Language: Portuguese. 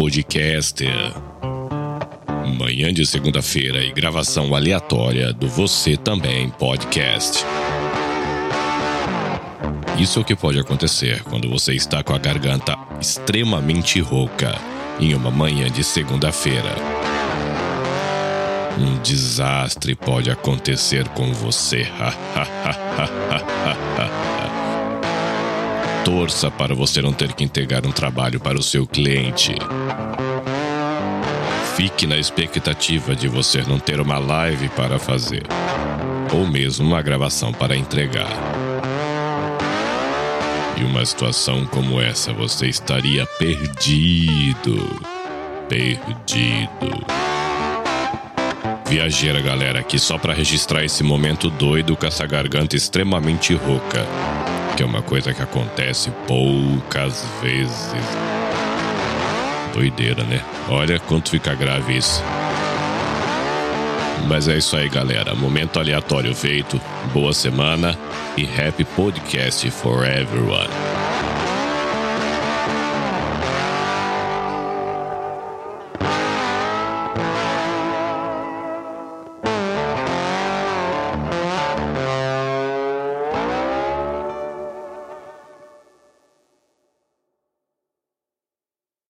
Podcaster. Manhã de segunda-feira e gravação aleatória do Você Também Podcast. Isso é o que pode acontecer quando você está com a garganta extremamente rouca em uma manhã de segunda-feira. Um desastre pode acontecer com você. Torça para você não ter que entregar um trabalho para o seu cliente. Fique na expectativa de você não ter uma live para fazer, ou mesmo uma gravação para entregar. Em uma situação como essa, você estaria perdido. Perdido. Viajeira, galera, aqui só para registrar esse momento doido com essa garganta extremamente rouca que é uma coisa que acontece poucas vezes. Doideira, né? Olha quanto fica grave isso. Mas é isso aí, galera. Momento aleatório feito. Boa semana e happy podcast for everyone.